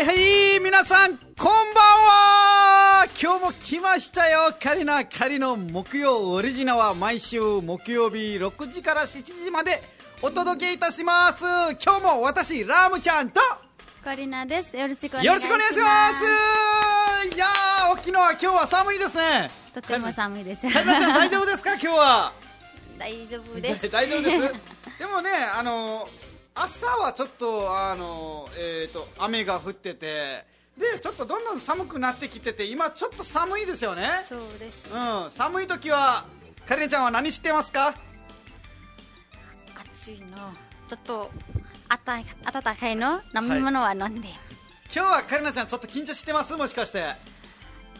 はいはい、皆さん、こんばんは今日も来ましたよ、カリナカリの木曜オリジナは毎週木曜日6時から7時までお届けいたします。今日も私、ラムちゃんと、カリナです。よろしくお願いします。よろしくお願いしますいやー、沖縄、今日は寒いですね。とても寒いです。カリナちゃん大丈夫ですか、今日は。大丈夫です。大丈夫です。でもね、あの朝はちょっとあのえっ、と雨が降ってて、でちょっとどんどん寒くなってきてて、今ちょっと寒いですよね。そうです。うん、寒い時はカリネちゃんは何してますか？暑いの。ちょっとあた暖かいの？飲み物は飲んでよ。今日はカリナちゃんちょっと緊張してます？もしかして？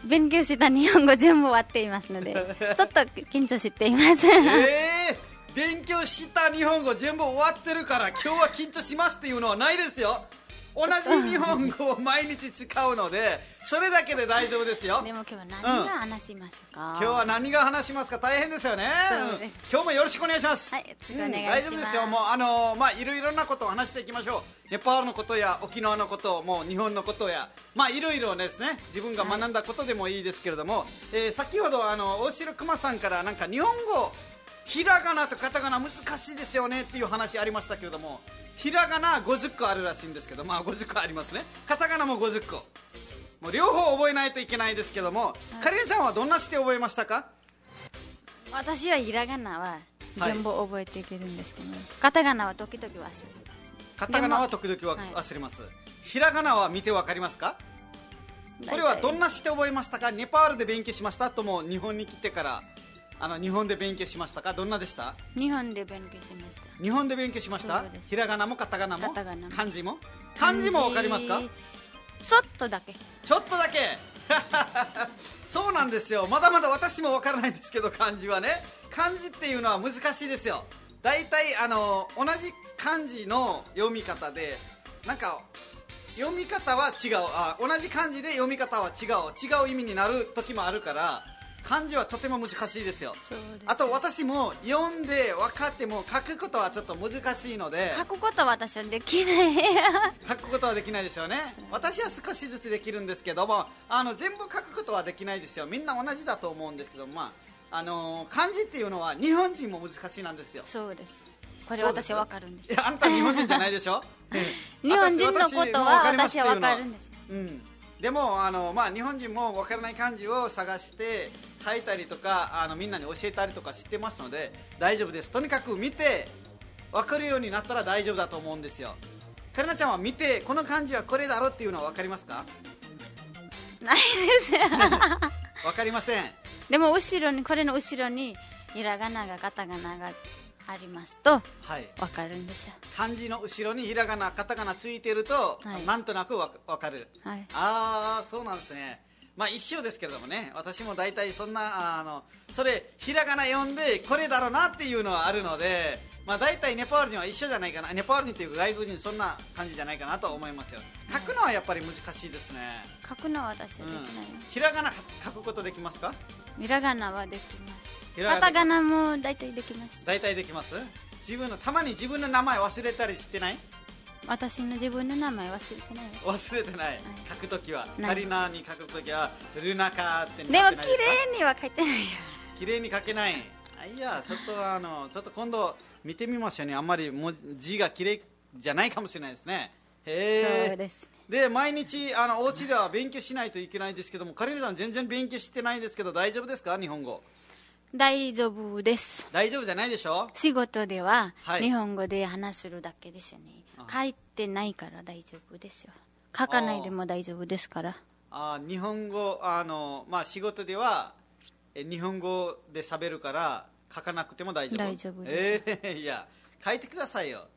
勉強した日本語全部終わっていますので、ちょっと緊張しています。えー、勉強した日本語全部終わってるから今日は緊張しますっていうのはないですよ。同じ日本語を毎日使うので、それだけで大丈夫ですよ。でも今日は何が話しましょうか？今日は何が話しますか？大変ですよね。そうです。ん今日もよろしくお願いします。はいよろしくお願いします。うん大丈夫ですよ。もうあのーまあいろいろなことを話していきましょう。ネパールのことや沖縄のこともう日本のことやまあいろいろですね。自分が学んだことでもいいですけれども、えー先ほどあの大城熊さんからなんか日本語ひらがなとカタカナ難しいですよねっていう話ありましたけれどもひらがな50個あるらしいんですけどまあ50個ありますね。カタカナも50個。もう両方覚えないといけないですけども、カリネちゃんはどんなして覚えましたか？私はひらがなははい。全部覚えていけるんですけど、カタカナは時々忘れます。カタカナは時々忘れます、ひらがなは見てわかりますか？これはどんなして覚えましたか？ネパールで勉強しました？とも日本に来てからあの日本で勉強しましたか？どんなでした？日本で勉強しました。日本で勉強しました？ひらがなもカタカナも？カタカナも。漢字も？漢字もわかりますか？ちょっとだけ。ちょっとだけ？そうなんですよ。まだまだ私もわからないんですけど漢字はね。漢字っていうのは難しいですよ。大体あの同じ漢字の読み方でなんか読み方は違う。あ同じ漢字で読み方は違う。違う意味になる時もあるから漢字はとても難しいですよ。ですあと私も読んで分かっても書くことはちょっと難しいので。書くことは私はできない。書くことはできないですよね。私は少しずつできるんですけどもあの全部書くことはできないですよ。みんな同じだと思うんですけどまああのー漢字っていうのは日本人も難しいなんですよ。そうです。これ私はわかるんです。い。やあんた日本人じゃないでしょ？日本人のことは私は。わかるんです。よ。うんでもあの、まあ、日本人も分からない漢字を探して書いたりとかあのみんなに教えたりとか知ってますので大丈夫です。とにかく見て分かるようになったら大丈夫だと思うんですよ。カリナちゃんは見てこの漢字はこれだろっていうのは分かりますか？ないです。分かりません。でも後ろに、これの後ろに、ひらがながカタカナがありますと、はいわかるんですよ。漢字の後ろにひらがなカタカナついてると、はいなんとなくわ分かるはい。ああそうなんですねまあ一緒ですけれどもね私も大体そんなあのそれひらがな読んでこれだろうなっていうのはあるのでまあ大体ネパール人は一緒じゃないかなネパール人っていうか外国人そんな感じじゃないかなと思いますよ。書くのはやっぱり難しいですね、書くのは私はうん。できない。よ。ひらがな書くことできますか？ひらがなはできます。カタカナも大体できます。大体できます？自分のたまに自分の名前忘れたりしてない？私の自分の名前忘れてないよ。忘れてない、書くときは。カリナに書くときはルナカってでも綺麗には書いてないよ。綺麗に書けない。あいやちょっとあのちょっと今度見てみましょうね。あんまり文字が綺麗じゃないかもしれないですね。へえそうです。で毎日あのお家では勉強しないといけないですけどもカリナさん全然勉強してないですけど大丈夫ですか？日本語大丈夫です。大丈夫じゃないでしょ？仕事でははい。日本語で話するだけですよね、あ。書いてないから大丈夫ですよ。書かないでも大丈夫ですから。あ日本語あの、まあ、仕事ではえ日本語で喋るから書かなくても大丈夫。大丈夫ですえーいや書いてくださいよ。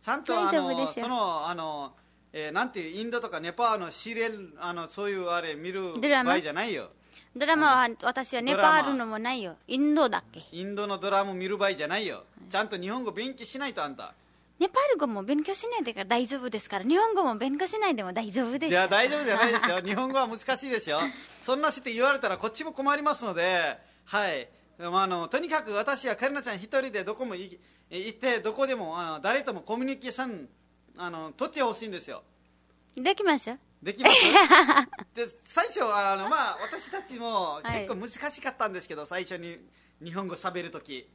ちゃんとあのそのあの、えーなんていうインドとかネパールのシリエルあのそういうあれ見る場合じゃないよドラマは私はネパールのもないよ。インドだっけ。インドのドラマ見る場合じゃないよ。ちゃんと日本語勉強しないとあんた。ネパール語も勉強しないでから大丈夫ですから。日本語も勉強しないでも大丈夫です。じゃあ大丈夫じゃないですよ。日本語は難しいですよ。そんなして言われたらこっちも困りますので。はい。まあ、あのとにかく私はカリナちゃん一人でどこも行行ってどこでもあの誰ともコミュニケーションあの取ってほしいんですよ。できましたできます？で最初はあの、まあ、私たちもはい。結構難しかったんですけど、最初に日本語喋るとき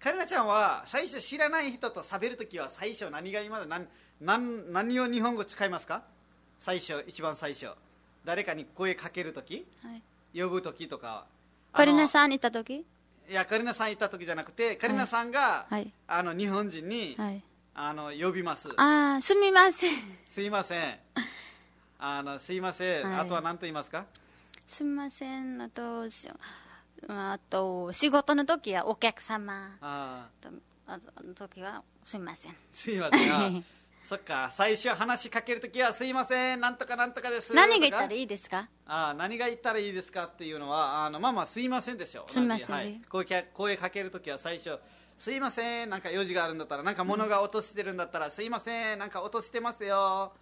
カリナちゃんは最初知らない人と喋るときは最初何が今何何何を日本語使いますか？最初一番最初。誰かに声かけるときはい。呼ぶときとか。カリナんさんいた時？いやカリナさんいたときじゃなくてカリナさんが、はい。あの日本人に、はい。あの呼びます。ああすみません。すいませんあのすいません、はい。あとは何と言いますか？すみません。あとしあと仕事の時はお客様。あとあの時はすみません。すいません。あ そっか。最初話しかけるときはすいません。なんとかなんとかです。何が言ったらいいいですか？あ何が言ったらいいですかっていうのはあのまあまあすいませんですよ。すいません。は。い、声か声かけるときは最初すいません。なんか用事があるんだったらなんか物が落としてるんだったら、すいません。なんか落としてますよ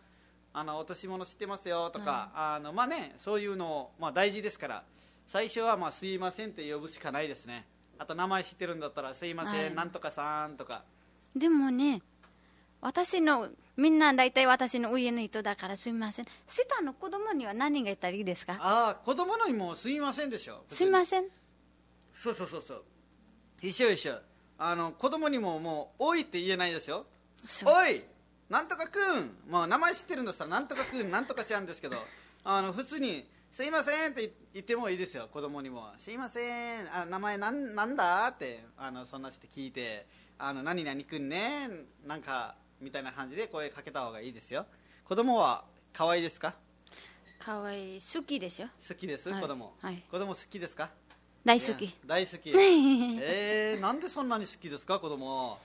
あの落とし物してますよとか、あのまあねそういうの、まあ、大事ですから最初はまあすいませんって呼ぶしかないですね。あと名前知ってるんだったらすいません、はい。なんとかさんとか。でもね私のみんな大体私の上の人だからすみません。下の子供には何が言ったらいいですか？ああ子供のにもすいませんでしょ。すみません。そうそうそうそう。一緒一緒。あの子供にももう「おい」って言えないですよ。おいなんとかくん。もう名前知ってるんだったらなんとかくんなんとかちゃんですけどあの普通に「すいません」って言ってもいいですよ子供にも「すいません。あ名前なんなんだ?」ってあのそんなして聞いて「あの何々くんね」なんかみたいな感じで声かけた方がいいですよ。子供は可愛いですか？かわい。い好きですよ。好きです、はい。子供、はい。子供好きですか？大好き。大好き。えー、なんでそんなに好きですか？子供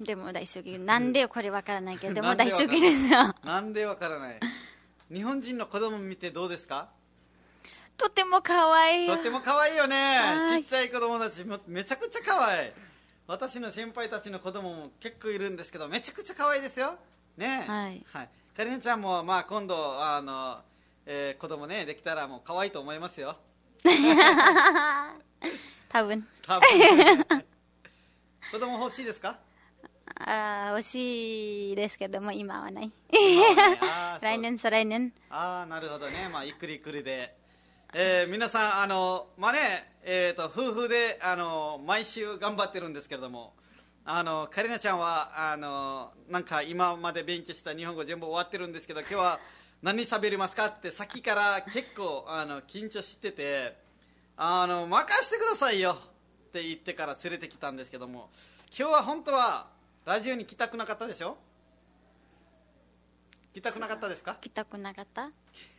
でも大好きなんでこれわからないけどでも大好きですよ。なんでわからない？日本人の子供見てどうですか？とてもかわい。いとっても可愛いよね。はい。ちっちゃい子供たちもめちゃくちゃ可愛い。私の先輩たちの子供も結構いるんですけどめちゃくちゃ可愛いですよ。ね。はい。はい、かりねちゃんも、まあ、今度あの、えー子供ねできたらもう可愛いと思いますよ。多分。多分子供欲しいですか？あー惜しいですけども今はない。来年再来年。ああなるほどね、まあ、ゆっくりゆっくりで、えー皆さんあの、まあねえー、と夫婦であの毎週頑張ってるんですけれどもあのカリナちゃんはあのなんか今まで勉強した日本語全部終わってるんですけど今日は何喋りますかってさっきから結構あの緊張しててあの任せてくださいよって言ってから連れてきたんですけども今日は本当はラジオに来たくなかったでしょ？来たくなかったですか？来たくなかった？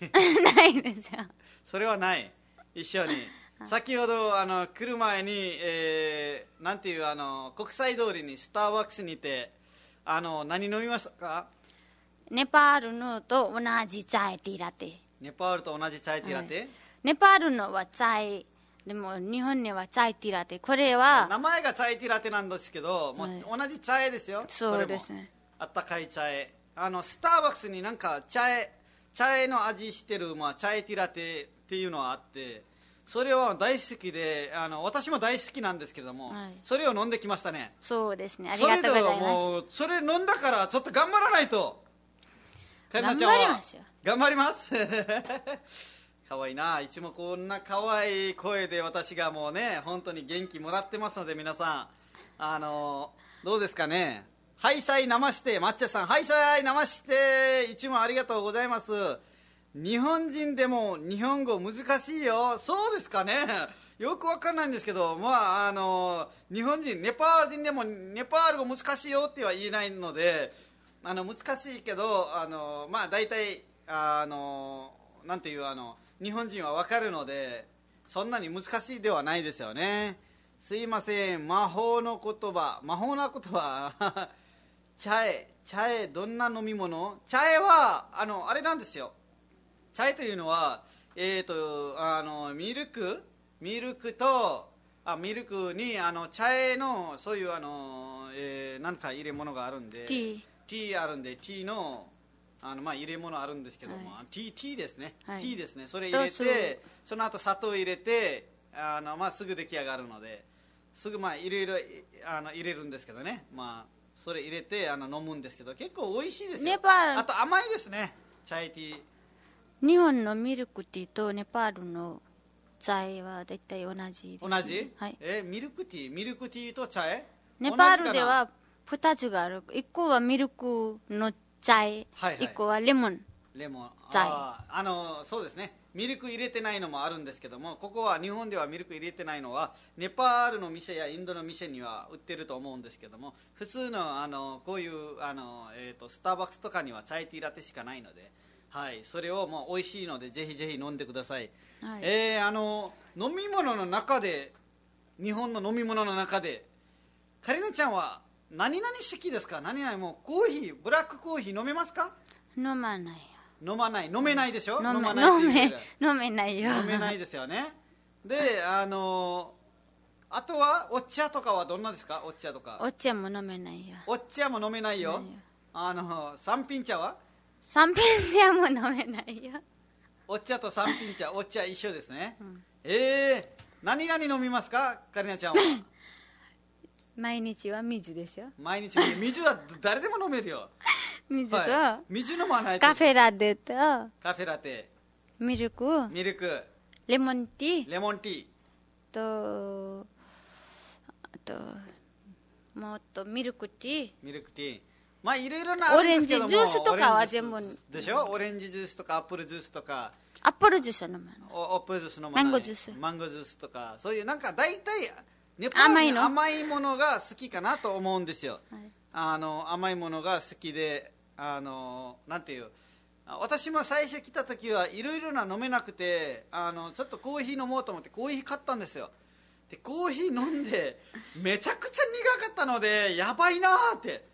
ないですよ。それはない。一緒に。先ほどあの来る前に、えーなんていうあの国際通りにスターバックスにいてあの何飲みましたか？ネパールのと同じチャイティーラテ。ネパールと同じチャイティーラテ、ネパールのはチャイでも日本にはチャイティーラテこれは名前がチャイティーラテなんですけど、もうはい同じチャイですよ。そうですね。あったかいチャイあのスターバックスになんかチャイチャイの味してる、まあ、チャイティーラテっていうのはあってそれは大好きであの私も大好きなんですけれども、はい。それを飲んできましたね。そうですね。ありがとうございます。それ飲んだからちょっと頑張らないと。頑張りますよ。頑張ります 可愛いな。いつもこんな可愛い声で私がもうね本当に元気もらってますので皆さん。あのどうですかね？はいさい生して抹茶さんはいさい生していつもありがとうございます。日本人でも日本語難しいよ。そうですかね？よくわかんないんですけどまああの日本人ネパール人でもネパール語難しいよっては言えないのであの難しいけどあのまあ大体あのなんていうあの日本人はわかるのでそんなに難しいではないですよね。すいません。魔法の言葉。魔法の言葉。チャエ。チャエ。どんな飲み物？チャエはあのあれなんですよ。チャイというのは、えー、とあのミルク？ミルクとあミルクにあのチャイのそういうあの、えー、なんか入れ物があるんで。ティーあるんで。ティーのあの、まあ、入れ物あるんですけども、はティーティーですね、はい。ティーですね。それ入れてその後砂糖入れてあの、まあ、すぐ出来上がるのですぐまあいろいろあの入れるんですけどね。まあそれ入れてあの飲むんですけど結構美味しいですよ。ネパール。あと甘いですね。チャイティー。日本のミルクティーとネパールのチャイは大体同じです、ね、同じ、はい、えミルクティー？ミルクティーとチャイ？ネパールでは2つがある。1個はミルクのチャイ、はいはい。1個はレモンレモンチャイあのそうですね。ミルク入れてないのもあるんですけどもここは日本ではミルク入れてないのはネパールの店やインドの店には売ってると思うんですけども普通のあのこういうあの、えー、とスターバックスとかにはチャイティーラテしかないので、はい、それをもう美味しいのでぜひぜひ飲んでください、はい。えーあの飲み物の中で日本の飲み物の中でカリナちゃんは何々好きですか？何々もうコーヒーブラックコーヒー飲めますか？飲まない飲まない。飲めないでしょ？よ飲めまない飲め飲めないよ。飲めないですよね。であのあとはお茶とかはどんなですか？お茶とか。お茶も飲めないよ。お茶も飲めないよ。あの三品茶は？三品茶も飲めないよ。お茶と三品茶お茶一緒ですね、えー、何々飲みますか？カリナちゃんは 毎日は水でしょ毎日水は誰でも飲めるよ、水と、はい、水飲まないとカフェラテと。カフェラテ。ミルク。ミルク。レモンティー。レモンティー。とあともっとミルクティー。ミルクティー。まあいろいろなオレンジジュースとかは全部。でしょ？オレンジジュースとかアップルジュースとか。アップルジュースは飲まないおアップルジュースのマンゴージュース。マンゴージュースとか。そういうなんか大体ネパール甘いものが好きかなと思うんですよ、はい。あの甘いものが好きであのなんていうあ私も最初来た時はいろいろな飲めなくてあのちょっとコーヒー飲もうと思ってコーヒー買ったんですよ。でコーヒー飲んでめちゃくちゃ苦かったのでやばいなーって。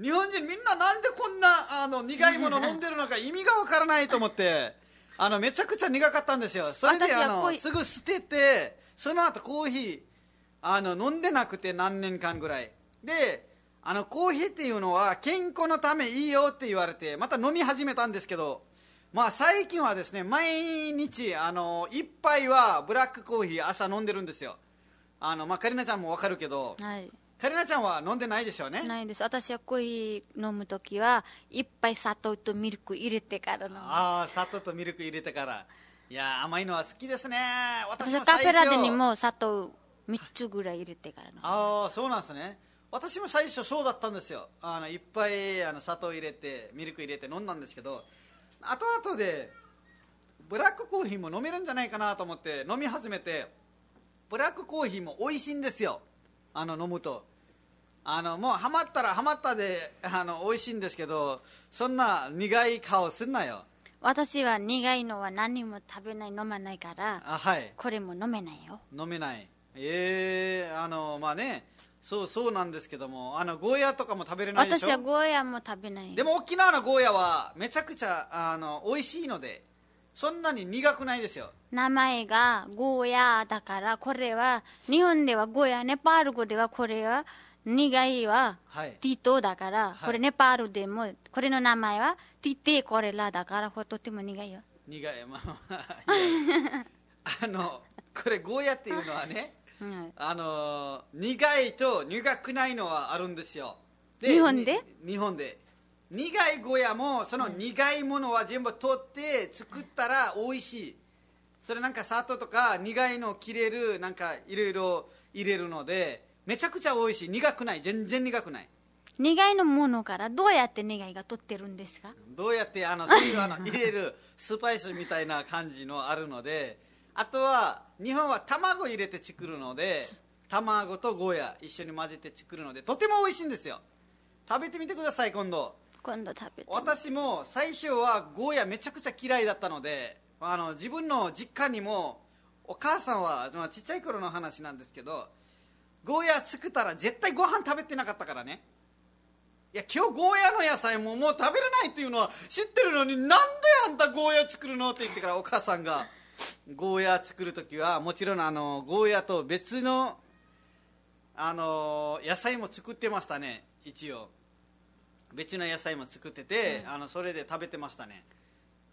日本人みんななんでこんなあの苦いもの飲んでるのか意味がわからないと思ってあのめちゃくちゃ苦かったんですよ。それであのすぐ捨ててその後コーヒーあの飲んでなくて何年間ぐらい。であのコーヒーっていうのは健康のためいいよって言われてまた飲み始めたんですけどまあ最近はですね毎日あの一杯はブラックコーヒー朝飲んでるんですよ。あのまあカリナちゃんもわかるけどはい。カリナちゃんは飲んでないでしょうね。ないです。私はコーヒー飲むときは一杯砂糖とミルク入れてから飲む。ああ砂糖とミルク入れてから。いやー甘いのは好きですね。私私はカフェラテにも砂糖3つぐらい入れてから飲むああそうなんですね。私も最初そうだったんですよ。あのいっぱいあの砂糖入れてミルク入れて飲んだんですけど後々でブラックコーヒーも飲めるんじゃないかなと思って飲み始めてブラックコーヒーも美味しいんですよ。あの飲むと。あのもうハマったらハマったであの美味しいんですけどそんな苦い顔すんなよ。私は苦いのは何も食べない飲まないからあはい。これも飲めないよ。飲めないええあのまあねそうそうなんですけどもあのゴーヤとかも食べれないでしょ？私はゴーヤも食べない。よでも沖縄のゴーヤはめちゃくちゃあの美味しいのでそんなに苦くないですよ。名前がゴーヤだからこれは日本ではゴーヤネパール語ではこれは苦いははい。ティトだから、はい。これネパールでもこれの名前はティテコレラだからこれとても苦いよ。苦い。まあまああのこれゴーヤっていうのはねうんあの苦いと苦くないのはあるんですよ。日本で？に日本で。苦いゴーヤもその苦いものは全部取って作ったら美味しい。それなんか砂糖とか苦いのを切れるなんかいろいろ入れるのでめちゃくちゃ美味しい。苦くない。全然苦くない。苦いのものからどうやって苦いが取ってるんですか？どうやってあのそういうあの入れるスパイスみたいな感じのあるのであとは日本は卵入れて作るので卵とゴーヤ一緒に混ぜて作るのでとても美味しいんですよ。食べてみてください今度。今度食べて私も最初はゴーヤめちゃくちゃ嫌いだったのであの自分の実家にもお母さんは、まあ、ちっちゃい頃の話なんですけどゴーヤ作ったら絶対ご飯食べてなかったからね。いや今日ゴーヤの野菜ももう食べれないっていうのは知ってるのになんであんたゴーヤ作るのって言ってからお母さんがゴーヤ作る時はもちろんあのゴーヤと別のあの野菜も作ってましたね一応。別の野菜も作ってて、あのそれで食べてましたね。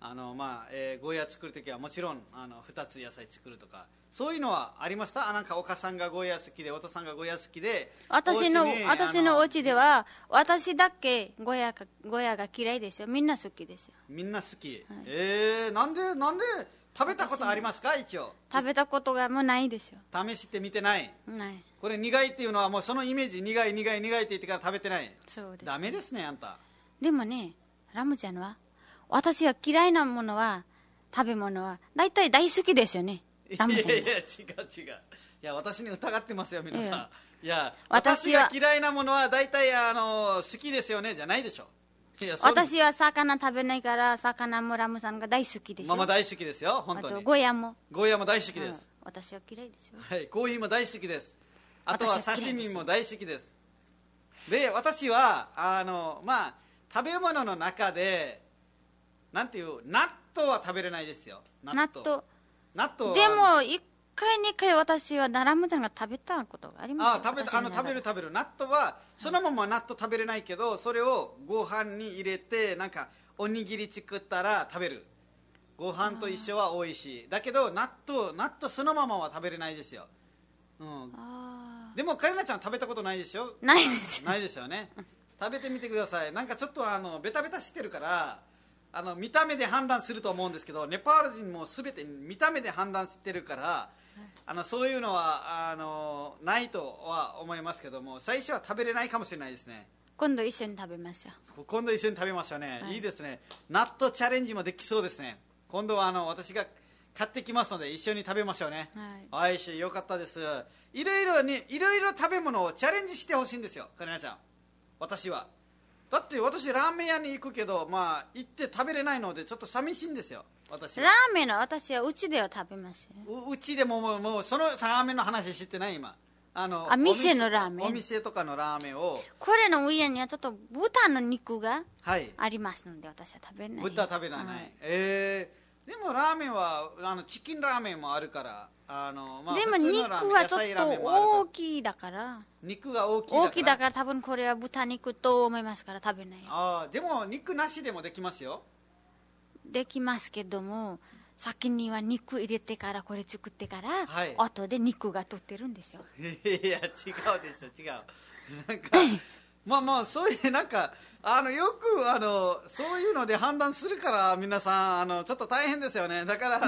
あのまあ、えーゴーヤ作るときはもちろんあの2つ野菜作るとか。そういうのはありました？あなんかお母さんがゴーヤ好きでお父さんがゴーヤ好きで私の私のお家では私だけゴヤがゴヤが嫌いですよ。みんな好きですよ。みんな好き、えー、なんでなんで食べたことありますか？一応。食べたことがもうないですよ。試してみてない。ない。これ苦いっていうのはもうそのイメージ苦い苦い苦いって言ってから食べてない。そうですダメですねあんた。でもねラムちゃんは私は嫌いなものは食べ物は大体大好きですよね。ラムちゃんは。いやいや違う違う。いや私に疑ってますよ皆さん。いや私が嫌いなものは大体あの好きですよねじゃないでしょ私は魚食べないから魚もラムさんが大好きですよママ大好きですよ本あと当にゴヤも。ゴーヤも大好きです、うん私は嫌いですよ。はい、コーヒーも大好きです。あとは刺身も大好きです。で私はあのまあ食べ物の中でなんていう納豆は食べれないですよ。納納豆。納豆は。でも一回二回私はラムちゃんが食べたことがありますよあ食べあの食べる食べる納豆はそのまま納豆食べれないけどそれをご飯に入れてなんかおにぎり作ったら食べる。ご飯と一緒は美味しい。だけど納豆納豆そのままは食べれないですよ、うん、あでもカリナちゃん食べたことないでしょーないですよないですよね。食べてみてください。なんかちょっとあのベタベタしてるからあの見た目で判断すると思うんですけどネパール人も全て見た目で判断してるからあのそういうのはあのないとは思いますけども最初は食べれないかもしれないですね。今度一緒に食べましょう。今度一緒に食べましょうね、はい。い、いですね。納豆チャレンジもできそうですね。今度はあの私が買ってきますので一緒に食べましょうね。はい。しよかったです。いろいろにいろいろ食べ物をチャレンジしてほしいんですよカリナちゃん。私はだって私ラーメン屋に行くけどまあ行って食べれないのでちょっと寂しいんですよ。私ラはーメンの私はうちでは食べますよううちでももうもうそのラーメンの話知ってない今。あのあ店のラーメン？お店とかのラーメンを。これの上にはちょっと豚の肉がはい。ありますので私は食べない。豚食べない、はい。えーでもラーメンはあのチキンラーメンもあるからあの、まあ、でも肉はちょっと大きいだから。肉が大きいだから。大きいだから多分これは豚肉と思いますから食べないよ。あーでも肉なしでもできますよ。できますけども先には肉入れてからこれ作ってから、はい。後で肉が取ってるんですよ。いや違うでしょ違う。なんか まあまあそういうなんかあのよくあのそういうので判断するから皆さんあのちょっと大変ですよね。だから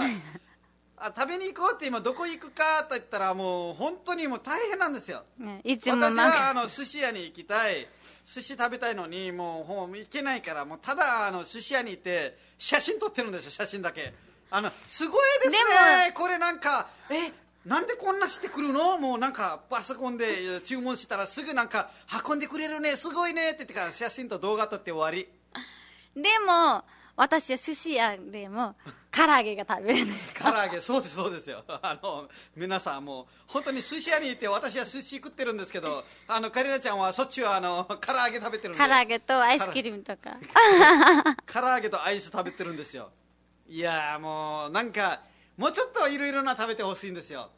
あ食べに行こうって今どこ行くかと言ったらもう本当にもう大変なんですよ。ね。いつも私はあの寿司屋に行きたい。寿司食べたいのにもうほう行けないからもうただあの寿司屋に行って写真撮ってるんですよ写真だけ。あのすごいですね。でこれなんかえなんでこんなしてくるの？もうなんかパソコンで注文したらすぐなんか運んでくれるね。すごいねって言ってから写真と動画撮って終わり。でも私は寿司屋でも唐揚げが食べるんです唐揚げ。そうですそうですよ。あの皆さんもう本当に寿司屋に行って私は寿司食ってるんですけどあのカリナちゃんはそっちはあの唐揚げ食べてるんで。唐揚げとアイスクリームとか。唐揚げとアイス食べてるんですよ。いやーもうなんかもうちょっといろいろな食べてほしいんですよ。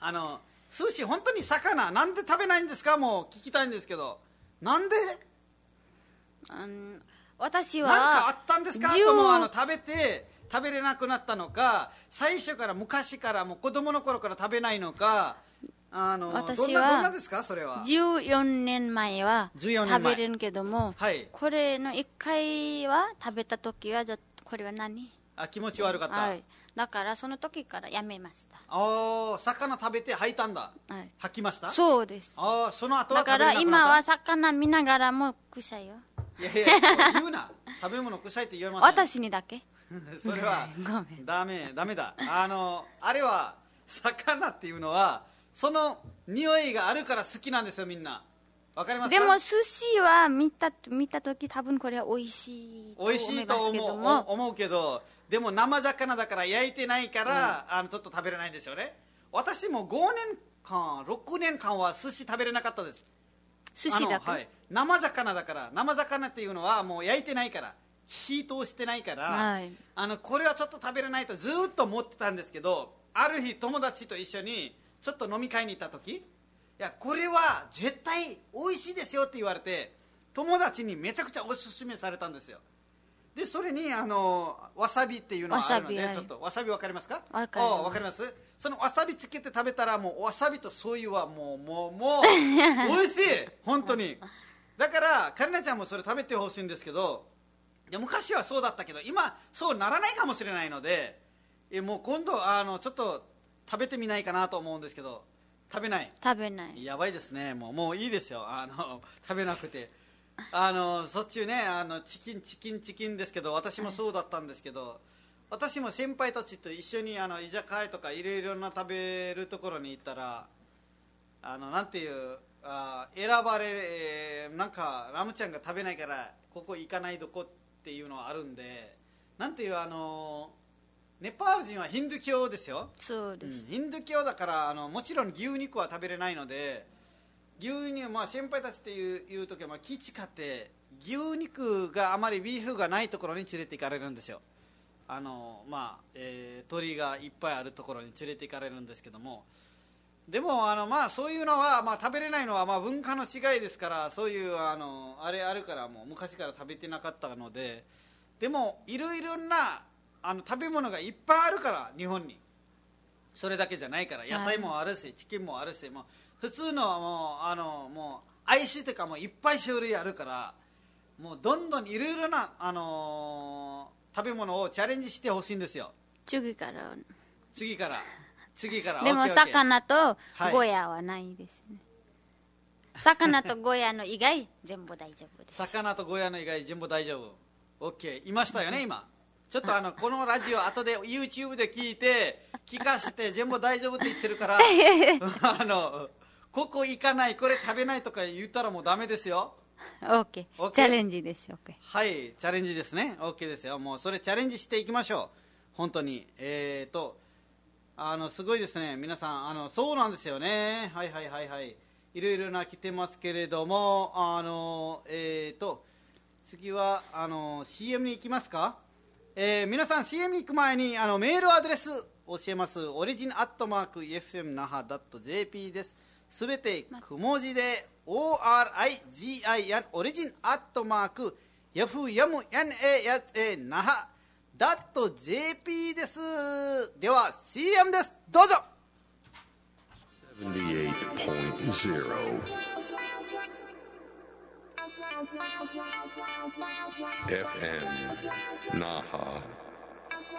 あの寿司本当に魚なんで食べないんですか？もう聞きたいんですけど。なんで？うん私なんかあはったんですか？10ともあの食べて食べれなくなったのか最初から昔からもう子供の頃から食べないのかあの私どんなはどんなですか？それは。14年前は14年前。食べれるけども、はい。これの1回は食べた時はじゃこれは何？あ気持ち悪かった、はい、だからその時からやめました、ああ魚食べて吐いたんだ。はい、吐きました？そうです。ああその後はだから今は魚見ながらも臭いよ。いやいや言うな。食べ物臭いって言えません。私にだけ？それはごめん。ダメダメだ。あのあれは魚っていうのはその匂いがあるから好きなんですよみんな。わかりますか？でも寿司は見た見た時多分これは美味しいと美味し思いますいと思うけども思うけどでも生魚だから焼いてないから、あのちょっと食べれないんですよね。私も5年間6年間は寿司食べれなかったです。寿司だはい、生魚だから生魚っていうのはもう焼いてないから火通してないから、はい。あのこれはちょっと食べれないとずーっと思ってたんですけどある日友達と一緒にちょっと飲み会に行った時いやこれは絶対美味しいですよって言われて友達にめちゃくちゃおすすめされたんですよでそれにあのわさびっていうのがあるので、ちょっとわさびわかりますか？わかります。おわかります。そのわさびつけて食べたらもうわさびと醤油はもうもうもう 美味しい！本当に。だからカリナちゃんもそれ食べてほしいんですけどいや昔はそうだったけど今そうならないかもしれないのでえもう今度あのちょっと食べてみないかなと思うんですけど食べない？食べない。やばいですね。もうもういいですよ。あの食べなくてあのそっちゅうねあのチキンチキンチキンですけど私もそうだったんですけど、私も先輩たちと一緒にあの居酒屋とかいろいろな食べるところに行ったらあのなんていうあ選ばれえーなんかラムちゃんが食べないからここ行かないとこっていうのはあるんでなんていうあのネパール人はヒンドゥー教ですよ。そうです、うんヒンドゥー教だからあのもちろん牛肉は食べれないので牛乳、まあ、先輩たちっていういう時は、まあ、気使って牛肉があまりビーフがないところに連れて行かれるんですよ。あの、まあえー鳥がいっぱいあるところに連れて行かれるんですけども。でもあの、まあ、そういうのは、まあ、食べれないのは、まあ、文化の違いですからそういうあのあれあるからもう昔から食べてなかったので。でもいろいろなあの食べ物がいっぱいあるから日本に。それだけじゃないから。野菜もあるし、チキンもあるしもう普通のもうあのもうアイスとかもいっぱい種類あるからもうどんどんいろいろな、あのー食べ物をチャレンジしてほしいんですよ。次から。次から。次から。でも魚とはいゴヤはないですね、魚とゴヤの以外全部大丈夫です。魚とゴヤの以外全部大丈夫。OK いましたよね今。ちょっとあのこのラジオ後で YouTube で聞いて聞かせて全部大丈夫って言ってるから あのここ行かないこれ食べないとか言ったらもうダメですよ。OK, チャレンジです OK はいチャレンジですね。OK ですよ。もうそれチャレンジしていきましょう。本当に。えーとあのすごいですね。皆さんあのそうなんですよね。はいはいはいはい。いろいろな来てますけれどもあのえーと次はあの CM に行きますか、えー皆さん CM に行く前にあのメールアドレス教えます。オリジンアットマーク FM 那覇 .jp ですすべて小文字で ORIGIN オリジンアットマーク FMNASA 那覇 .jp ですでは CM ですどうぞ78.0 FM Naha.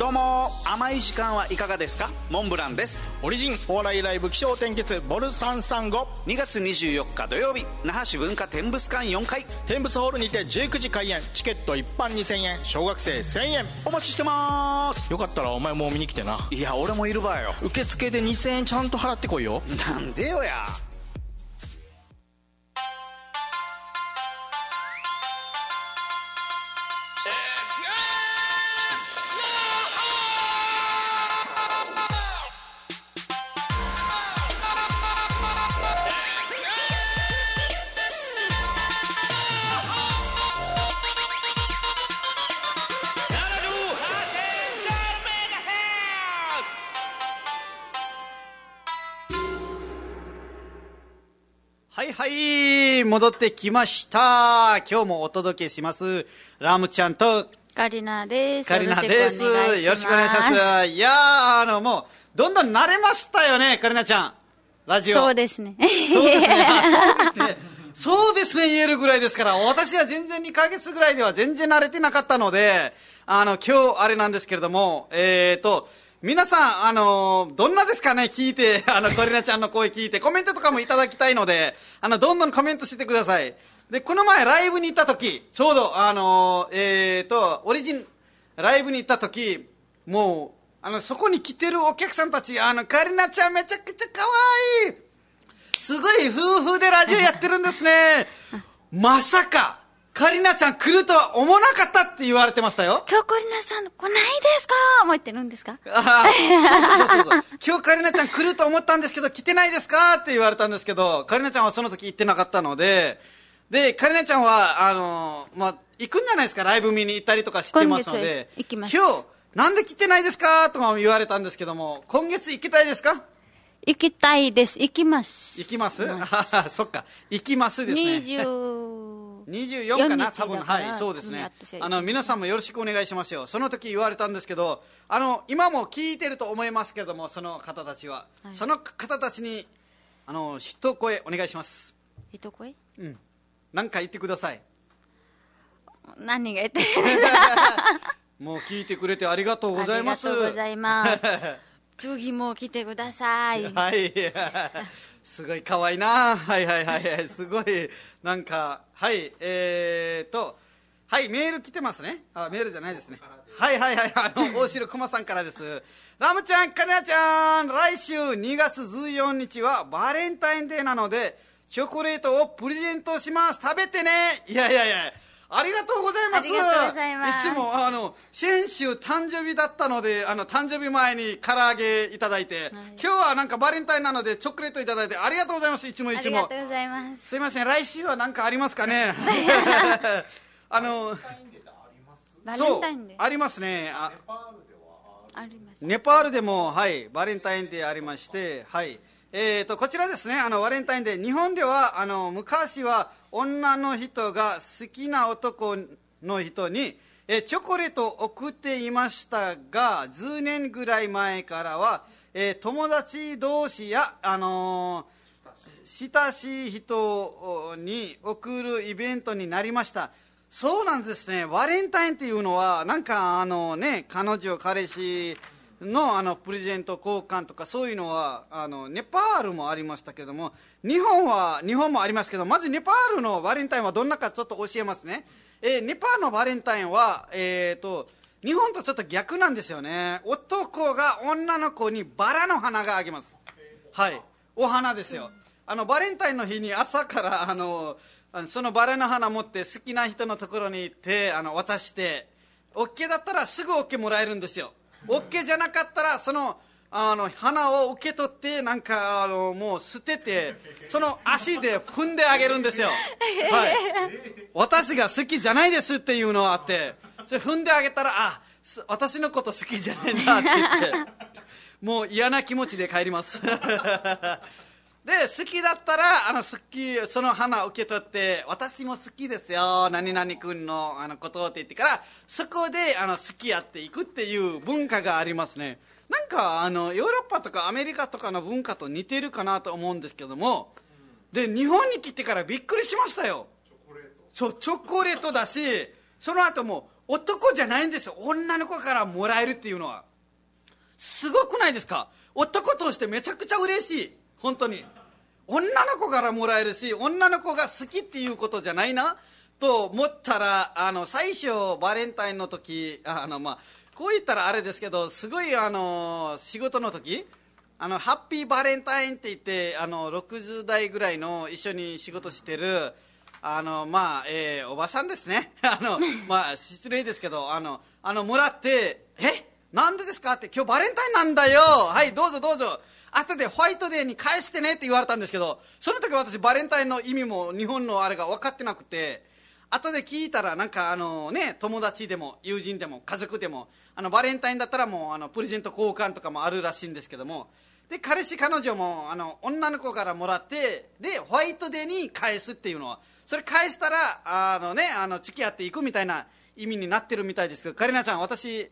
どうも甘い時間はいかがですか？モンブランです。オリジンお笑いライブ気象転結ボル335 2月24日土曜日那覇市文化天物館4階。天物ホールにて19時開演。チケット一般2000円。小学生1000円。お待ちしてます。よかったらお前も見に来てな。いや俺もいるわよ。受付で2000円ちゃんと払ってこいよ。なんでよやはいはい戻ってきました。今日もお届けします。ラムちゃんとカリナです。カリナです。よろしくお願いします。いやーあのもうどんどん慣れましたよねカリナちゃん。ラジオ。そうですね。そうですね。あそうですね。言えるぐらいですから、私は全然2ヶ月ぐらいでは全然慣れてなかったので、あの、今日あれなんですけれども、えーと、皆さん、あの、どんなですかね、聞いて、あの、コリナちゃんの声聞いて、コメントとかもいただきたいので、あの、どんどんコメントしてください。で、この前ライブに行った時、ちょうど、あの、えーと、オリジン、ライブに行った時、もう、あの、そこに来てるお客さんたち、あの、カリナちゃんめちゃくちゃ可愛いすごい夫婦でラジオやってるんですね。まさか、カリナちゃん来るとは思わなかったって言われてましたよ。今日コリナさん来ないですか？もう言ってるんですか？あーそうそうそうそう。今日カリナちゃん来ると思ったんですけど、来てないですか？って言われたんですけど、カリナちゃんはその時行ってなかったので、で、カリナちゃんは、あのーまあ、行くんじゃないですか、ライブ見に行ったりとかしてますの今で月。行きます今日、なんで来てないですか？とかも言われたんですけども、今月行きたいですか？行きたいです。行きます。行きます？ま あそっか。行きますですね。20 24かな4日多分。はいそうですね。あの皆さんもよろしくお願いしますよ。その時言われたんですけどあの今も聞いてると思いますけれどもその方たちは、はい。その方たちにあの一声お願いします。一声？うん。何か言ってください。何が言って？る もう聞いてくれてありがとうございます。ありがとうございます。次も来てください。はい すごい可愛いな。はいはいはいはい。すごい。なんかはいえーとはいメール来てますね。あメールじゃないですね。はいはいはいあの大城駒さんからです。ラムちゃんカネナちゃん。来週2月14日はバレンタインデーなのでチョコレートをプレゼントします。食べてね。いやいやいや。ありがとうございます。ありがとうございます。いつもあの先週誕生日だったのであの誕生日前に唐揚げいただいて、今日はなんかバレンタインなのでチョコレートいただいてありがとうございますいつもいあつも。りがとうございます。すいません来週は何かありますかね？あのバレそうンタインデー。ありますね。ああります。ネパールでも、はい、バレンタインデーありまして、はい。えー、とこちらですね。あのバレンタインデー。日本ではあの昔は女の人が好きな男の人に、えチョコレートを送っていましたが10年ぐらい前からは、え友達同士や、あの親しい人に送るイベントになりました。そうなんですね。バレンタインっていうのはなんかあのね彼女彼氏のあのプレゼント交換とかそういうのはあのネパールもありましたけども日本は日本もありますけどまずネパールのバレンタインはどんなかちょっと教えますね、えーネパールのバレンタインはえーと日本とちょっと逆なんですよね。男が女の子にバラの花があげます。はい。お花ですよ。あのバレンタインの日に朝からあのそのバラの花持って好きな人のところに行ってあの渡して OK だったらすぐ OK もらえるんですよ。OK じゃなかったらそのあの花を受け取ってなんかあのもう捨ててその足で踏んであげるんですよ、はい、私が好きじゃないですっていうのがあってそれ踏んであげたらあす私のこと好きじゃないなって言ってもう嫌な気持ちで帰ります で好きだったらあの好きその花を受け取って私も好きですよ何々君のあのことって言ってからそこであの付き合っていくっていう文化がありますね。なんかあのヨーロッパとかアメリカとかの文化と似てるかなと思うんですけどもで日本に来てからびっくりしましたよ。そうチョコレートだしその後も男じゃないんですよ。女の子からもらえるっていうのは。すごくないですか？男としてめちゃくちゃ嬉しい本当に。女の子からもらえるし女の子が好きっていうことじゃないな？と思ったらあの最初バレンタインの時あの、まあ、こう言ったらあれですけどすごいあの仕事の時あのハッピーバレンタインって言ってあの60代ぐらいの一緒に仕事してるあのまあえーおばさんですね。あの、まあ、失礼ですけどあのあのもらってえ？なんでですか？って今日バレンタインなんだよはいどうぞどうぞ後でホワイトデーに返してねって言われたんですけどその時私バレンタインの意味も日本のあれが分かってなくて後で聞いたらなんかあのね友達でも友人でも家族でもあのバレンタインだったらもうあのプレゼント交換とかもあるらしいんですけどもで彼氏彼女もあの女の子からもらってでホワイトデーに返すっていうのはそれ返したらあのねあの付き合っていくみたいな意味になってるみたいですけどカリナちゃん私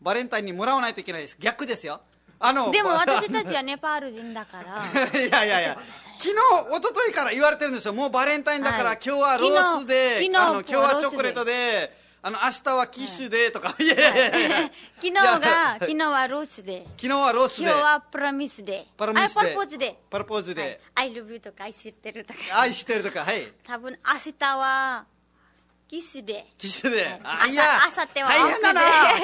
バレンタインにもらわないといけないです。逆ですよ。あのでも 私たちはネパール人だから。いやいやいや、昨日一昨日から言われてるんですよ、もうバレンタインだから、はい。今日はロースで、昨日あの今日はチョコレートで、あの明日はキッシュでとか、い、やいやいや。い。や、昨日が、昨日はロースで。昨日はロースで、今日はプロミスで。パラミスで。あ、パラポーズで。パラポーズで、I love you とか愛してるとか。愛してるとか、はい、多分明日は、キスで。キッシュで、はい。あいや、朝朝っては大変だな。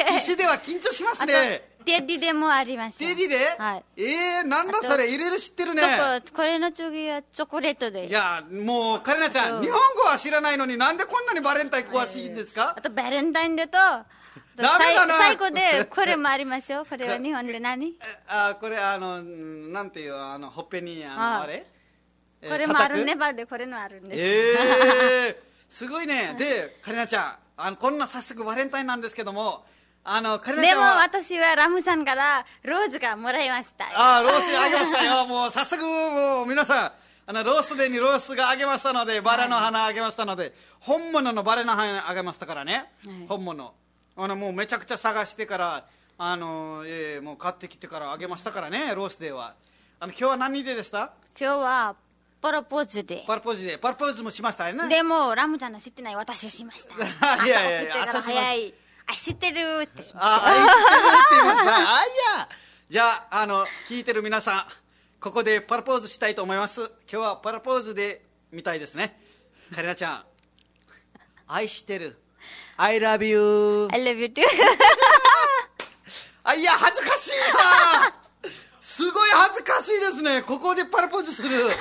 キッシュでは緊張しますね。テディでもありますよテディで、はい。えー、なんだそれ。いろいろ知ってるね。チョコこれの次はチョコレートで。いやもうカレナちゃうんん日本語は知らないのになんでこんなにバレンタイン詳しいんですか？あとバレンタインデーとダメだな。最後でこれもありますよこれは日本で何？えあこれあのんなんていうあのほっぺにあのああ。れ？えーこれもある固くネバーでこれもあるんですよ、ええすごいね。でカレナちゃんあのこんな早速バレンタインなんですけどもあのカレナちでもゃんは？私はラムさんからローズがもらいましたあーロースあげましたよ。もう早速もう皆さんあのロースデーにロースがあげましたのでバラの花あげましたので、本物のバラの花あげましたからね、はい。本物。あのもうめちゃくちゃ探してからあの、えーもう買ってきてからあげましたからねロースデーは。あの今日は何デーでした？今日はプロポーズで。パルポーズで。パルポーズもしましたよね。でもラムちゃんの知ってない私がしました。いやいやいや朝早いあ知ってるってあ、愛してるって言いますね。あ、いや。じゃあ、あの、聞いてる皆さん、ここでパラポーズしたいと思います。今日はパラポーズで見たいですね。カレナちゃん、愛してる。I love you. I love you too あ、いや、恥ずかしいなすごい恥ずかしいですね。ここでパラポーズする。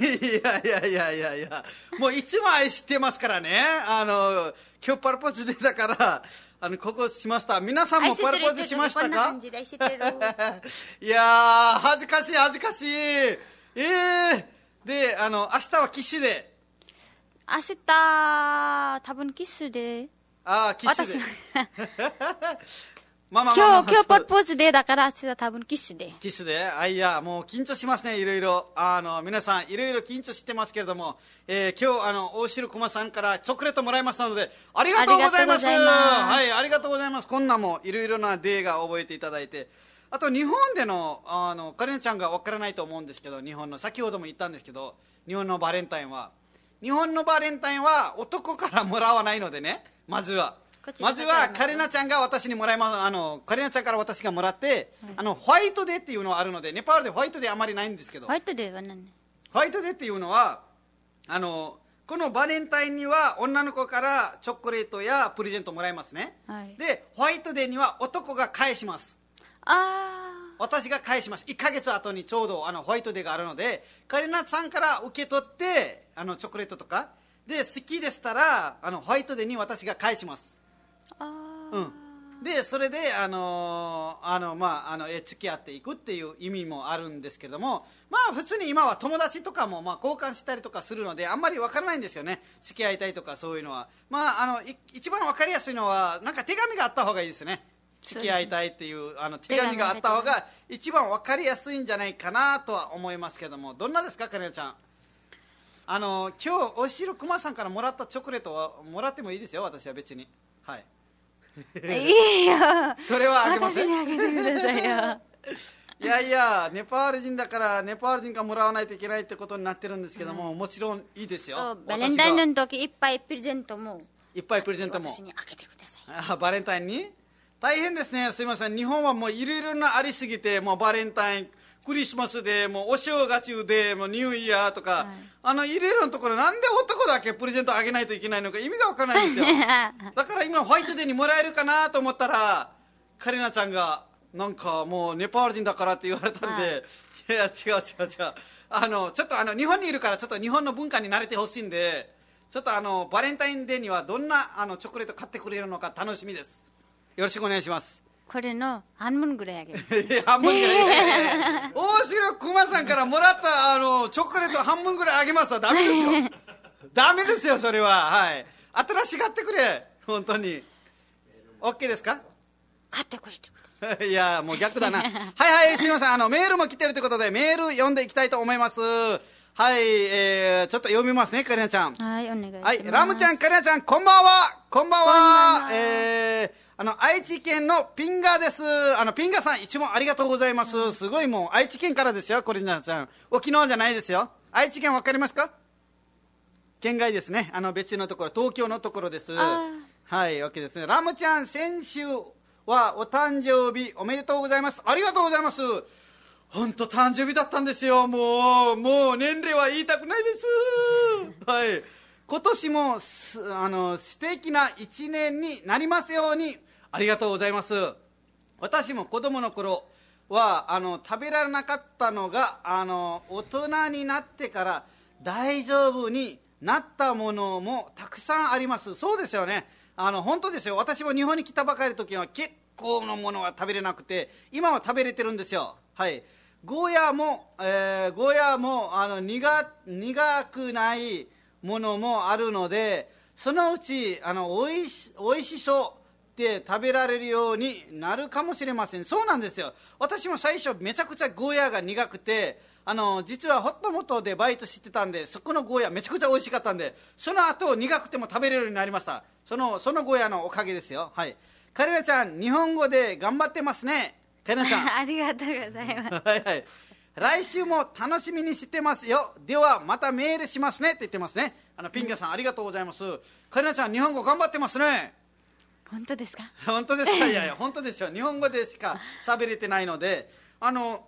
いやいやいやいやいや、もう一枚愛してますからね。あの、今日パラポーズでだから、あの、ここしました。皆さんもパラポーズしましたか？いやー、恥ずかしい恥ずかしい。えー、で、あの、明日はキッシュで。明日多分キスであー、キッシュ私では。まあまあまあまあ今日今日プロポーズでだから明日多分キスでキスで、あいや、もう緊張しますね、いろいろ。あの、皆さん、いろいろ緊張してますけれども、えー今日、あの、大城駒さんからチョコレートもらいましたので、ありがとうございます。はい、ありがとうございます。こんなもん、いろいろなデーが覚えていただいて。あと、日本での、あの、カレンちゃんがわからないと思うんですけど、日本の、先ほども言ったんですけど、日本のバレンタインは、日本のバレンタインは男からもらわないのでね、まずは。まずはカレナちゃんが私にもらいますあのカレナちゃんから私がもらって、あのホワイトデーっていうのはあるのでネパールでホワイトデーあまりないんですけど、ホワイトデーは何？ホワイトデーっていうのはあのこのバレンタインには女の子からチョコレートやプレゼントもらいますね、はい。でホワイトデーには男が返します。あ私が返します。1ヶ月後にちょうどあのホワイトデーがあるのでカレナさんから受け取ってあのチョコレートとか。で好きでしたらあのホワイトデーに私が返しますうん、でそれで、あのーあのまあ、あのえ付き合っていくっていう意味もあるんですけども、まあ、普通に今は友達とかも、まあ、交換したりとかするのであんまり分からないんですよね。付き合いたいとかそういうのは、まあ、あのい一番分かりやすいのはなんか手紙があった方がいいですね。付き合いたいっていうあの手紙があった方が一番分かりやすいんじゃないかなとは思いますけども。どんなですか、かねちゃん。あの今日おしろくまさんからもらったチョコレートはもらってもいいですよ私は別に。はいいいよ。それはあげません。私にあげてくださいよ。いやいやネパール人だからネパール人がもらわないといけないってことになってるんですけども、もちろんいいですよ。バレンタイン私がの時いっぱいプレゼントも。いっぱいプレゼントも。私にあげてください。あバレンタインに？大変ですね。すいません。日本はもういろいろなありすぎてもうバレンタインクリスマスでもうお正月でもうニューイヤーとか、あのいろいろなところなんで男だけプレゼントあげないといけないのか意味がわからないんですよ。だから今ホワイトデーにもらえるかなと思ったらカレナちゃんがなんかもうネパール人だからって言われたんで、い、や違う違う違う。あのちょっとあの日本にいるからちょっと日本の文化に慣れてほしいんでちょっとあのバレンタインデーにはどんなあのチョコレート買ってくれるのか楽しみです。よろしくお願いしますこれの半分ぐらいあげます。半分ぐらい 大城熊さんからもらったあのチョコレート半分ぐらいあげますわ。ダメですよ。ダメですよそれは。はい。新しがってくれ。本当に。OK ですか？買ってくれてくださいやもう逆だな。はいはいすみません。あのメールも来てるということでメール読んでいきたいと思います。はい、えー、ちょっと読みますねカレナちゃん。いはいお願いします。はい、ラムちゃん、カレナちゃん、こんばんは。こんばんは。こんばんは。えー、あの、愛知県のピンガです。あの、ピンガさん、一問ありがとうございます。すごいもう、愛知県からですよ、コリナちゃん。沖縄じゃないですよ。愛知県わかりますか？県外ですね。あの、別のところ、東京のところです。あはい、わけですね。ラムちゃん、先週はお誕生日おめでとうございます。ありがとうございます。本当誕生日だったんですよ。もう、もう年齢は言いたくないです。はい。今年もす、あの、素敵な一年になりますように、ありがとうございます。私も子供の頃はあの食べられなかったのがあの大人になってから大丈夫になったものもたくさんあります。そうですよね。あの本当ですよ。私も日本に来たばかりの時は結構のものは食べれなくて今は食べれてるんですよ。はい。ゴーヤも、えーゴーヤもあの苦苦くないものもあるのでそのうちあのおいしおいしそう。で食べられるようになるかもしれませんそうなんですよ私も最初めちゃくちゃゴーヤーが苦くてあの実はホットモットでバイトしてたんでそこのゴーヤーめちゃくちゃ美味しかったんでその後苦くても食べれるようになりましたそのそのゴーヤーのおかげですよはいカレナちゃん日本語で頑張ってますねカレナちゃん ありがとうございます。はいはい。来週も楽しみにしてますよ。では、またメールしますねって言ってますね。あの、ピンガさん、ありがとうございます。カリナちゃん、日本語頑張ってますね。本当ですか？本当ですか？いやいや、本当ですよ。日本語でしか喋れてないので、あの、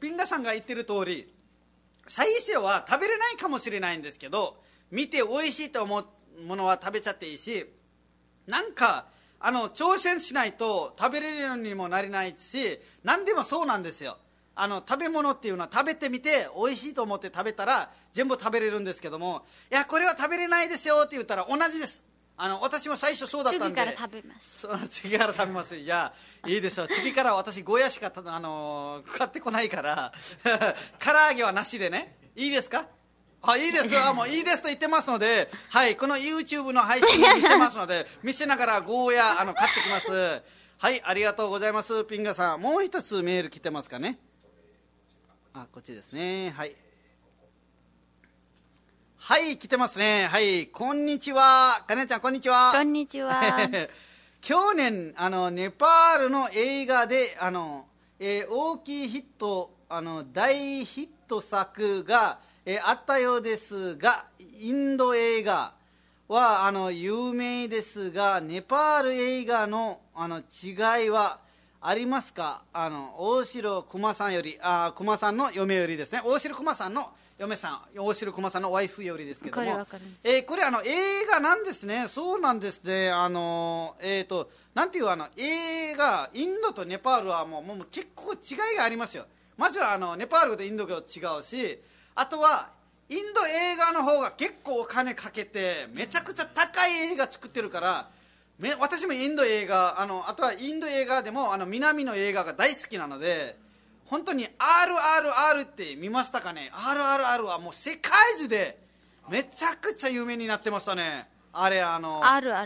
ピンガさんが言ってる通り、最初は食べれないかもしれないんですけど、見て美味しいと思うものは食べちゃっていいし、なんか、あの、挑戦しないと食べれるようにもなれないし、何でもそうなんですよ。あの、食べ物っていうのは食べてみて、美味しいと思って食べたら、全部食べれるんですけども、いや、これは食べれないですよって言ったら同じです。あの、私も最初そうだったんで。次から食べます。次から食べます。いや いいですよ。次から私ゴーヤしかたあのー買ってこないから。唐揚げはなしでね。いいですか？あいいです あもういいですと言ってますので、はい、この YouTube の配信も見せますので。見せながらゴーヤあの買ってきます。はいありがとうございます。ピンガさんもう一つメール来てますかね？あこっちですね。はいはい来てますね。はいこんにちは。かねちゃんこんにちは。こんにちは。去年あのネパールの映画であの、えー大きいヒットあの大ヒット作が、えーあったようですがインド映画はあの有名ですがネパール映画のあの違いはありますか？あの大城熊さんよりあ熊さんの嫁よりですね。大城熊さんの嫁さん大城熊さんのワイフよりですけども。これえーこれあの映画なんですね、そうなんですね、あのえー、となんていうあの映画、インドとネパールはもうもう結構違いがありますよ、まずはあのネパールとインドが違うし、あとはインド映画の方が結構お金かけて、めちゃくちゃ高い映画作ってるから、め私もインド映画あの、あとはインド映画でもあの南の映画が大好きなので。本当に RRR って見ましたかね？RRR はもう世界中でめちゃくちゃ有名になってましたね。あれあの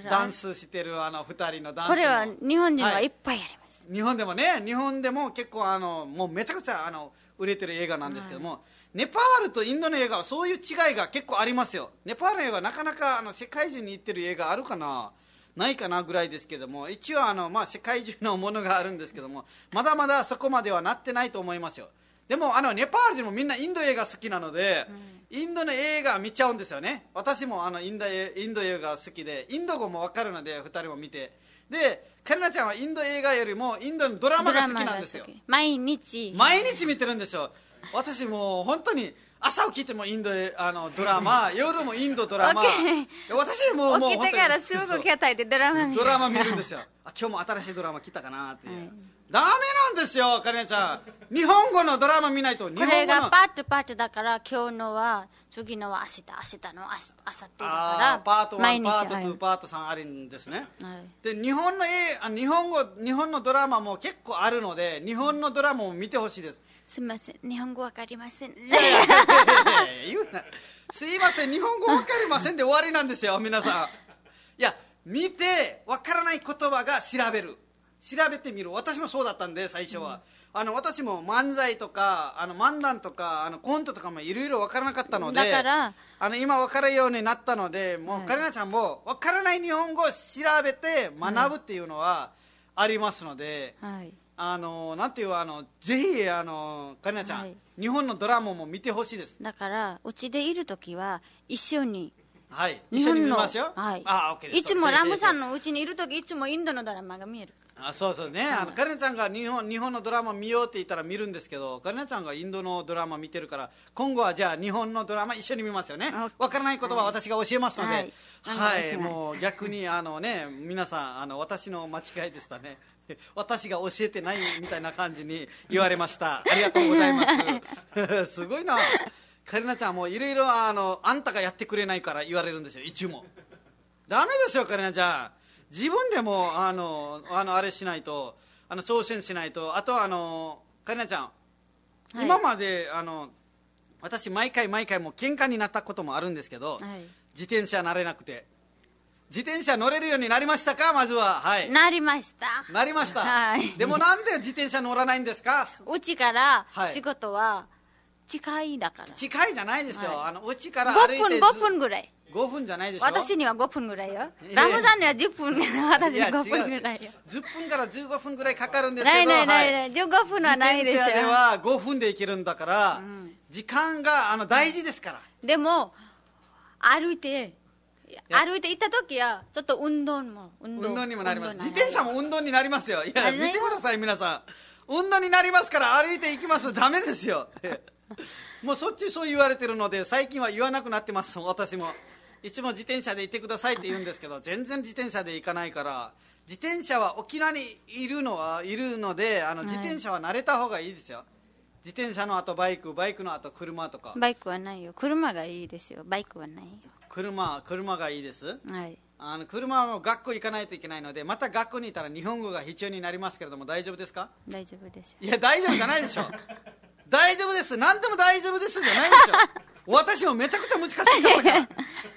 ダンスしてるあの2人のダンスの。これは日本人はい。っぱいあります。日本でもね日本でも結構あのもうめちゃくちゃあの売れてる映画なんですけども、ネパールとインドの映画はそういう違いが結構ありますよ。ネパールの映画はなかなかあの世界中に行ってる映画あるかな？ないかなぐらいですけども一応あの、まあ、世界中のものがあるんですけどもまだまだそこまではなってないと思いますよ。でもあのネパール人もみんなインド映画好きなので、インドの映画見ちゃうんですよね。私もあのインド映インド映画好きでインド語も分かるので2人も見て。でカリナちゃんはインド映画よりもインドのドラマが好きなんですよ。毎日。毎日見てるんですよ。私もう本当に朝起きてもインドへあのドラマ 夜もインドドラマ。私もうもう起きてからすぐ携帯でドラマ見る。ドラマ見るんですよ。あ今日も新しいドラマ来たかなっていう、はい。ダメなんですよカリナちゃん。日本語のドラマ見ないと日これ本語の。がパッとパッとだから今日のは次のは明日明日の明日明後日だあからーパート1毎日パート2、はい。パート3あるんですね、はい。で日本の日本語日本のドラマも結構あるので日本のドラマも見てほしいですすみません。日本語わかりません。いやいや言うな。すいません。日本語わかりませんで終わりなんですよ皆さん。いや見てわからない言葉が調べる。調べてみる。私もそうだったんで最初は、あの私も漫才とかあの漫談とかあのコントとかもいろいろわからなかったのでだからあの今分かるようになったのでもう、カリナちゃんも分からない日本語を調べて学ぶっていうのはありますので、はいあのなんていうあのぜひあのカリナちゃん、はい。日本のドラマも見てほしいです。だからうちでいる時は一緒に。はい。一緒に見ましょうはい。あオッケーです。いつもラムさんののうちにいる時いつもインドのドラマが見える。あそうそう。ね、あのカリナちゃんが日本日本のドラマ見ようって言ったら見るんですけどカリナちゃんがインドのドラマ見てるから今後はじゃあ日本のドラマ一緒に見ますよね。あわからない言葉は私が教えますので。はい。はい、もう逆にあのね皆さんあの私の間違いでしたね 私が教えてないみたいな感じに言われました。ありがとうございます。すごいな。カリナちゃんもいろいろあのあんたがやってくれないから言われるんですよ。いつも。ダメですよカリナちゃん。自分でもあのあのあれしないとあの挑戦しないと。あとはあのカリナちゃん、はい。今まであの私毎回毎回もう喧嘩になったこともあるんですけど、はい。自転車慣れなくて自転車乗れるようになりましたか？まずは。はい。なりました。なりました、はい。でもなんで自転車乗らないんですか？うちからはい。仕事は近いだから、近いじゃないですよ、はい。あのうちから歩い5て分5分ぐらい。5分じゃないでしょ？私には5分ぐらいよ。いやラムさんには10分私にい。や5分ぐらいよ。違う10分から15分ぐらいかかるんですけどないないないはない。い。15分はないでしょ。自転車では5分で行けるんだから、時間があの大事ですから、でも歩いて歩いて行った時はちょっと運動も運動。にもなります。自転車も運動になりますよ。いや見てください皆さん。運動になりますから歩いて行きます。ダメですよ。もうそっちそう言われてるので最近は言わなくなってます。私も。いつも自転車で行ってくださいって言うんですけど全然自転車で行かないから自転車は沖縄にいるのはいるのであの自転車は慣れた方がいいですよ、自転車の後バイクバイクの後車とか。バイクはないよ。車がいいですよ。バイクはないよ車車がいいです。はい。あの車はもう学校行かないといけないのでまた学校にいたら日本語が必要になりますけれども大丈夫ですか？大丈夫ですよいや大丈夫じゃないでしょ。大丈夫です。何でも大丈夫ですじゃないでしょ。私もめちゃくちゃ難しか。ったから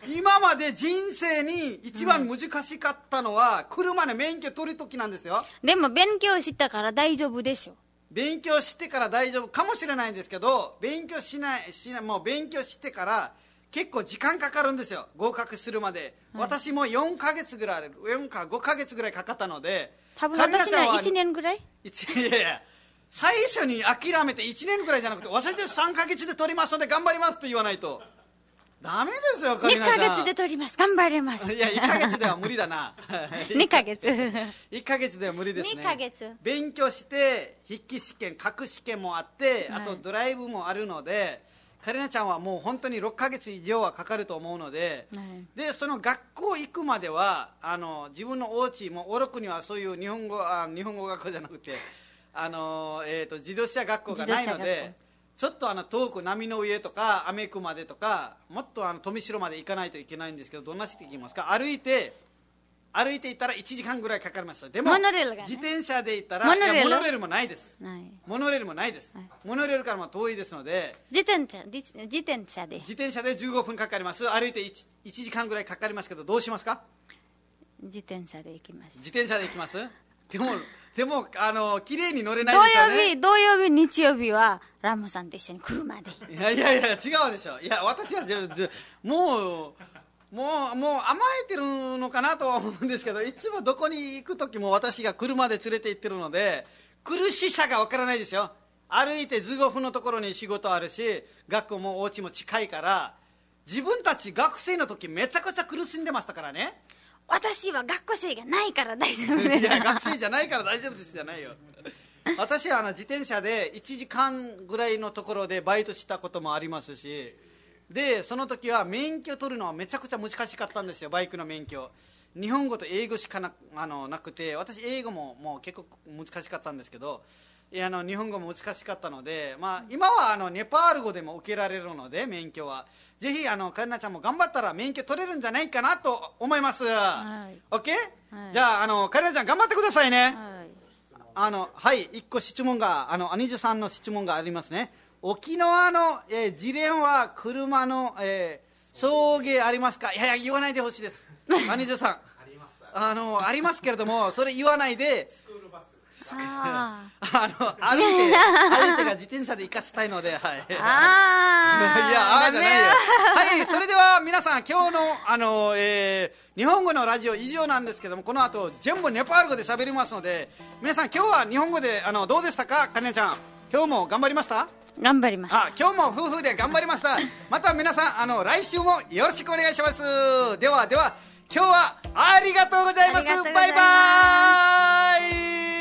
今まで人生に一番難しかったのは、車の免許取る時なんですよ。でも勉強したから大丈夫でしょ勉強してから大丈夫かもしれないんですけど勉強しないしないもう勉強してから結構時間かかるんですよ。合格するまで、私も4ヶ月ぐらい4か5ヶ月ぐらいかかったので。多分私には1年ぐらい？一 いやいや。最初に諦めて1年ぐらいじゃなくて私で3ヶ月で取りますので頑張りますって言わないと。ダメですよカリ2ナちゃん。ヶ月で取ります。頑張れます。いや1ヶ月では無理だな。2ヶ月。1ヶ月では無理ですね。2ヶ月。勉強して筆記試験各試験もあってあはい。とドライブもあるので、カリナちゃんはもう本当に6ヶ月以上はかかると思うので、はい。でその学校行くまではあの自分のお家もうオロクにはそういう日本語あ日本語学校じゃなくてあの、えー、と自動車学校がないのでちょっとあの遠く波の上とかアメ区までとかもっとあの富城まで行かないといけないんですけどどんなして行きますか？歩いて歩いて行ったら1時間ぐらいかかりました。でもね。自転車で行ったらモノレール？もないです。はい。モノレールもないです、はい。モノレールからも遠いですので自転車自自転車で。自転車で15分かかります。歩いて 1, 1時間ぐらいかかりますけどどうしますか？自転車で行きまし自転車で行きます？でもでもあの綺麗に乗れないですよね。曜日土曜日日曜日はラムさんと一緒に車でいやいやいや違うでしょ。いや私はもうもうもう甘えてるのかなとは思うんですけどいつもどこに行く時も私が車で連れて行ってるので苦しさがわからないですよ。歩いて15分のところに仕事あるし学校もお家も近いから自分たち学生の時めちゃくちゃ苦しんでましたからね。私は学校生がないから大丈夫いです。や学生じゃないから大丈夫ですじゃないよ。私はあの自転車で1時間ぐらいのところでバイトしたこともありますしでその時は免許取るのはめちゃくちゃ難しかったんですよバイクの免許日本語と英語しかなあのなくて私英語ももう結構難しかったんですけどいやあの日本語も難しかったので、まあ、今はあのネパール語でも受けられるので免許は。ぜひあのカリナちゃんも頑張ったら免許取れるんじゃないかなと思います、はい。OK、はい。じゃああのカリナちゃん頑張ってくださいね、はい。あのはい一個質問があのアニジュさんの質問がありますね沖縄の、えー、事例は車の、えー、送迎ありますか？いやいや言わないでほしいです。アニジュさん。あのありますけれどもそれ言わないで。ああの歩いて歩いてが自転車で行かせたいのではい。ー あー。いや、あーじゃないよ。はい、それでは皆さん、今日の、あの、えー日本語のラジオ以上なんですけども、この後、全部ネパール語で喋りますので、皆さん、今日は日本語で、あの、どうでしたか、かねちゃん。今日も頑張りました？頑張りましあ今日も夫婦で頑張りました。また皆さんあの来週もよろしくお願いします。ではでは今日はありがとうございます。バイバーイ。